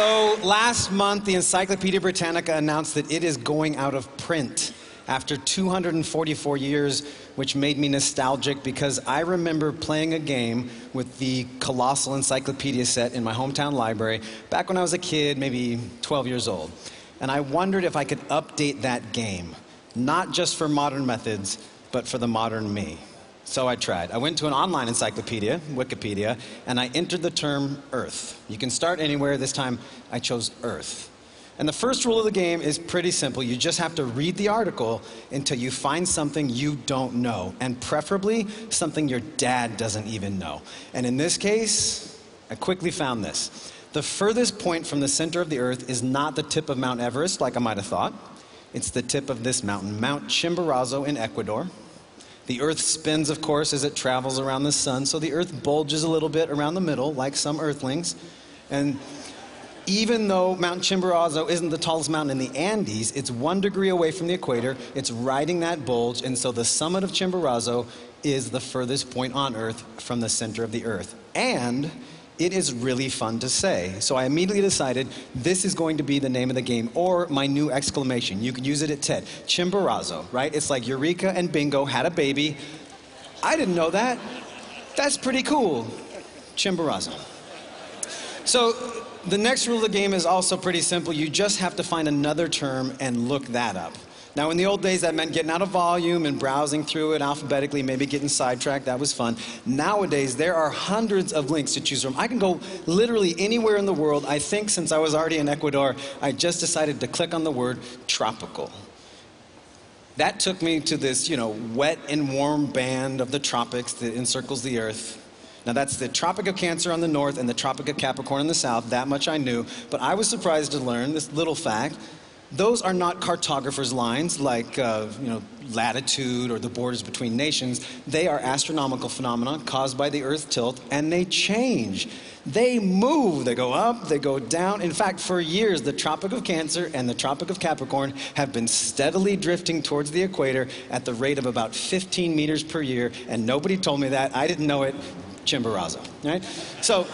So last month, the Encyclopedia Britannica announced that it is going out of print after 244 years, which made me nostalgic because I remember playing a game with the colossal encyclopedia set in my hometown library back when I was a kid, maybe 12 years old. And I wondered if I could update that game, not just for modern methods, but for the modern me. So I tried. I went to an online encyclopedia, Wikipedia, and I entered the term Earth. You can start anywhere. This time I chose Earth. And the first rule of the game is pretty simple. You just have to read the article until you find something you don't know, and preferably something your dad doesn't even know. And in this case, I quickly found this. The furthest point from the center of the Earth is not the tip of Mount Everest, like I might have thought. It's the tip of this mountain, Mount Chimborazo in Ecuador. The Earth spins, of course, as it travels around the sun, so the Earth bulges a little bit around the middle, like some Earthlings. And even though Mount Chimborazo isn't the tallest mountain in the Andes, it's one degree away from the equator. It's riding that bulge, and so the summit of Chimborazo is the furthest point on Earth from the center of the Earth. And it is really fun to say. So I immediately decided this is going to be the name of the game, or my new exclamation. You can use it at TED. Chimborazo, right? It's like Eureka and Bingo had a baby. I didn't know that. That's pretty cool. Chimborazo. So the next rule of the game is also pretty simple. You just have to find another term and look that up. Now, in the old days, that meant getting out a volume and browsing through it alphabetically, maybe getting sidetracked. That was fun. Nowadays, there are hundreds of links to choose from. I can go literally anywhere in the world. I think since I was already in Ecuador, I just decided to click on the word tropical. That took me to this, you know, wet and warm band of the tropics that encircles the earth. Now, that's the Tropic of Cancer on the north and the Tropic of Capricorn on the south. That much I knew. But I was surprised to learn this little fact. Those are not cartographers' lines like uh, you know, latitude or the borders between nations. They are astronomical phenomena caused by the Earth tilt, and they change. They move. They go up, they go down. In fact, for years, the Tropic of Cancer and the Tropic of Capricorn have been steadily drifting towards the equator at the rate of about 15 meters per year, and nobody told me that. I didn't know it. Chimborazo, right? So,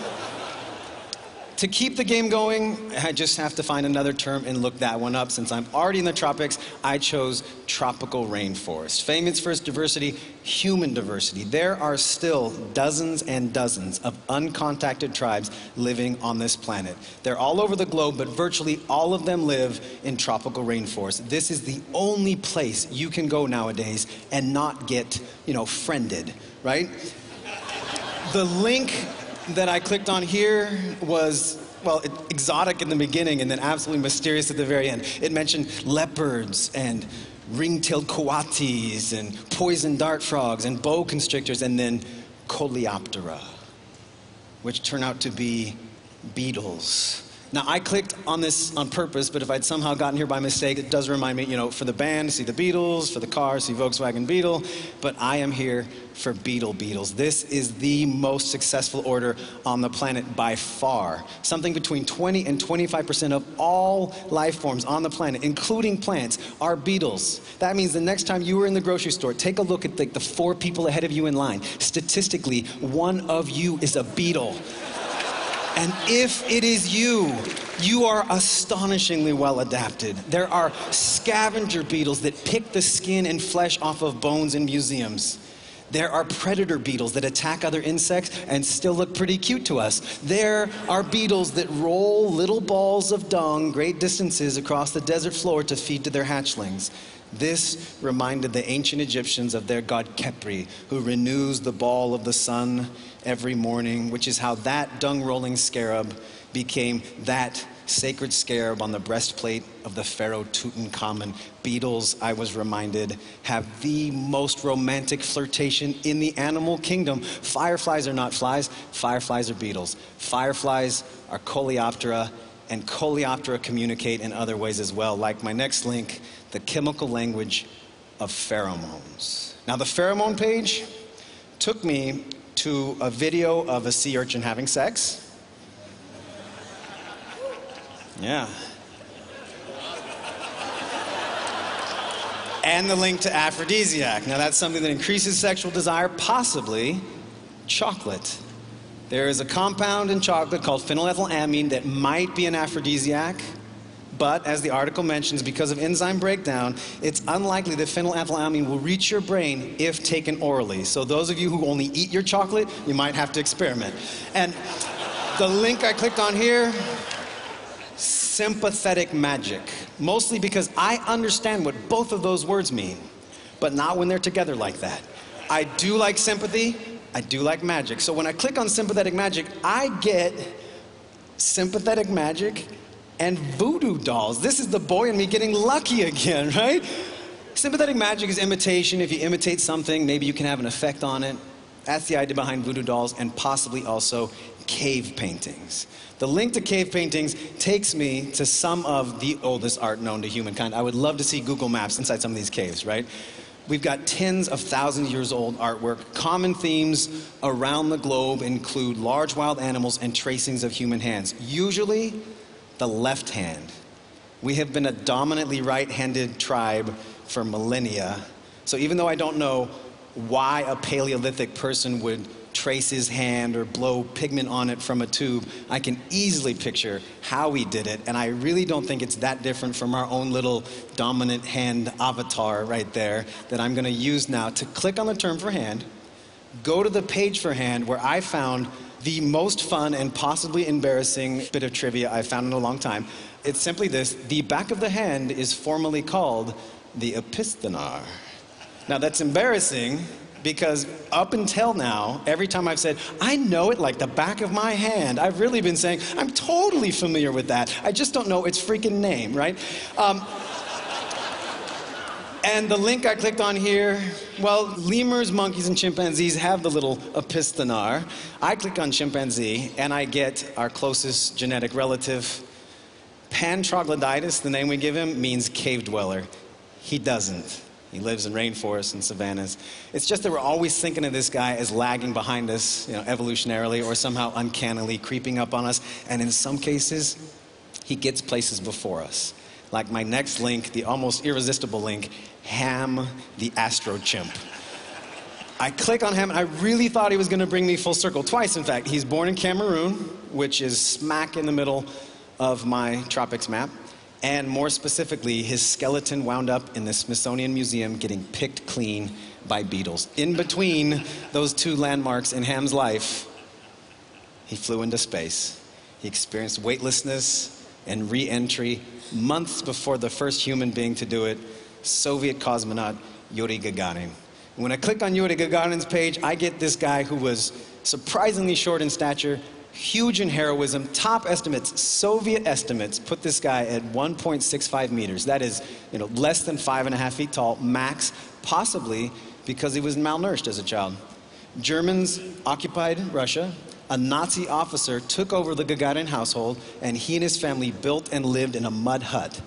to keep the game going, I just have to find another term and look that one up. Since I'm already in the tropics, I chose tropical rainforest. Famous for its diversity, human diversity. There are still dozens and dozens of uncontacted tribes living on this planet. They're all over the globe, but virtually all of them live in tropical rainforest. This is the only place you can go nowadays and not get, you know, friended, right? The link that I clicked on here was well, exotic in the beginning and then absolutely mysterious at the very end. It mentioned leopards and ring-tailed coatis and poison dart frogs and boa constrictors and then coleoptera, which turn out to be beetles. Now, I clicked on this on purpose, but if I'd somehow gotten here by mistake, it does remind me, you know, for the band, see the Beatles, for the car, see Volkswagen Beetle, but I am here for Beetle Beetles. This is the most successful order on the planet by far. Something between 20 and 25% of all life forms on the planet, including plants, are beetles. That means the next time you are in the grocery store, take a look at the, the four people ahead of you in line. Statistically, one of you is a beetle. And if it is you, you are astonishingly well adapted. There are scavenger beetles that pick the skin and flesh off of bones in museums. There are predator beetles that attack other insects and still look pretty cute to us. There are beetles that roll little balls of dung great distances across the desert floor to feed to their hatchlings. This reminded the ancient Egyptians of their god Khepri, who renews the ball of the sun every morning, which is how that dung rolling scarab became that sacred scarab on the breastplate of the pharaoh Tutankhamun. Beetles, I was reminded, have the most romantic flirtation in the animal kingdom. Fireflies are not flies, fireflies are beetles. Fireflies are coleoptera, and coleoptera communicate in other ways as well, like my next link, the chemical language of pheromones. Now, the pheromone page took me to a video of a sea urchin having sex. Yeah. And the link to aphrodisiac. Now, that's something that increases sexual desire, possibly chocolate. There is a compound in chocolate called phenylethylamine that might be an aphrodisiac, but as the article mentions, because of enzyme breakdown, it's unlikely that phenylethylamine will reach your brain if taken orally. So those of you who only eat your chocolate, you might have to experiment. And the link I clicked on here, sympathetic magic. Mostly because I understand what both of those words mean, but not when they're together like that. I do like sympathy, I do like magic. So when I click on sympathetic magic, I get sympathetic magic and voodoo dolls. This is the boy and me getting lucky again, right? Sympathetic magic is imitation. If you imitate something, maybe you can have an effect on it. That's the idea behind voodoo dolls and possibly also cave paintings. The link to cave paintings takes me to some of the oldest art known to humankind. I would love to see Google Maps inside some of these caves, right? We've got tens of thousands of years old artwork. Common themes around the globe include large wild animals and tracings of human hands, usually the left hand. We have been a dominantly right handed tribe for millennia. So even though I don't know why a Paleolithic person would trace his hand or blow pigment on it from a tube, I can easily picture how he did it. And I really don't think it's that different from our own little dominant hand avatar right there that I'm going to use now to click on the term for hand, go to the page for hand where I found the most fun and possibly embarrassing bit of trivia I've found in a long time. It's simply this the back of the hand is formally called the opisthenar. Now, that's embarrassing because up until now, every time I've said, I know it like the back of my hand, I've really been saying, I'm totally familiar with that. I just don't know its freaking name, right? Um, and the link I clicked on here, well, lemurs, monkeys, and chimpanzees have the little opisthenar. I click on chimpanzee and I get our closest genetic relative. Pan troglodytes, the name we give him, means cave dweller. He doesn't. He lives in rainforests and savannas. It's just that we're always thinking of this guy as lagging behind us, you know, evolutionarily or somehow uncannily creeping up on us. And in some cases, he gets places before us. Like my next link, the almost irresistible link, Ham the Astro Chimp. I click on him, and I really thought he was going to bring me full circle. Twice, in fact. He's born in Cameroon, which is smack in the middle of my tropics map. And more specifically, his skeleton wound up in the Smithsonian Museum getting picked clean by beetles. In between those two landmarks in Ham's life, he flew into space. He experienced weightlessness and re entry months before the first human being to do it, Soviet cosmonaut Yuri Gagarin. When I click on Yuri Gagarin's page, I get this guy who was surprisingly short in stature, huge in heroism. Top estimates, Soviet estimates, put this guy at 1.65 meters. That is, you know, less than five and a half feet tall, max, possibly because he was malnourished as a child. Germans occupied Russia. A Nazi officer took over the Gagarin household, and he and his family built and lived in a mud hut.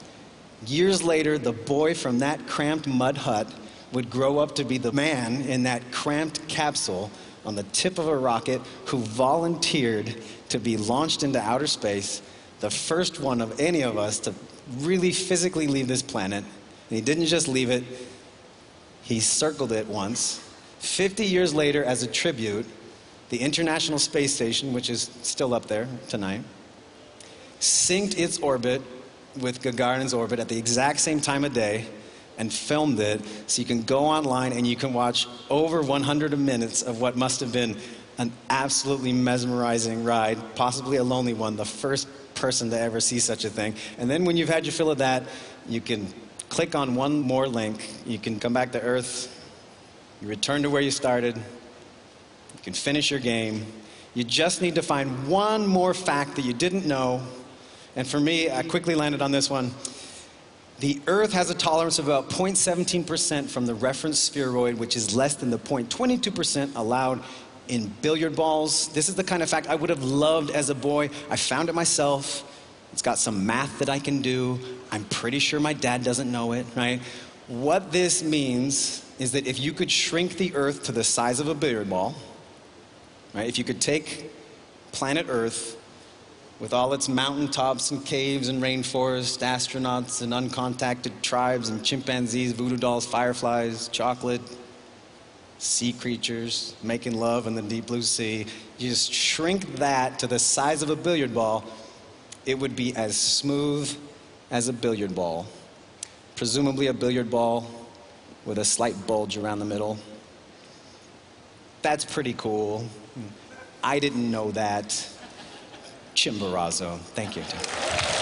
Years later, the boy from that cramped mud hut would grow up to be the man in that cramped capsule on the tip of a rocket who volunteered to be launched into outer space, the first one of any of us to really physically leave this planet. And he didn't just leave it, he circled it once. 50 years later, as a tribute, the International Space Station, which is still up there tonight, synced its orbit with Gagarin's orbit at the exact same time of day and filmed it so you can go online and you can watch over 100 minutes of what must have been an absolutely mesmerizing ride, possibly a lonely one, the first person to ever see such a thing. And then when you've had your fill of that, you can click on one more link. You can come back to Earth. You return to where you started. You can finish your game. You just need to find one more fact that you didn't know. And for me, I quickly landed on this one. The Earth has a tolerance of about 0.17% from the reference spheroid, which is less than the 0.22% allowed in billiard balls. This is the kind of fact I would have loved as a boy. I found it myself. It's got some math that I can do. I'm pretty sure my dad doesn't know it, right? What this means is that if you could shrink the Earth to the size of a billiard ball, right? If you could take planet Earth with all its mountaintops and caves and rainforests, astronauts and uncontacted tribes and chimpanzees, voodoo dolls, fireflies, chocolate, sea creatures making love in the deep blue sea. You just shrink that to the size of a billiard ball, it would be as smooth as a billiard ball. Presumably a billiard ball with a slight bulge around the middle. That's pretty cool. I didn't know that. Chimborazo. Thank you.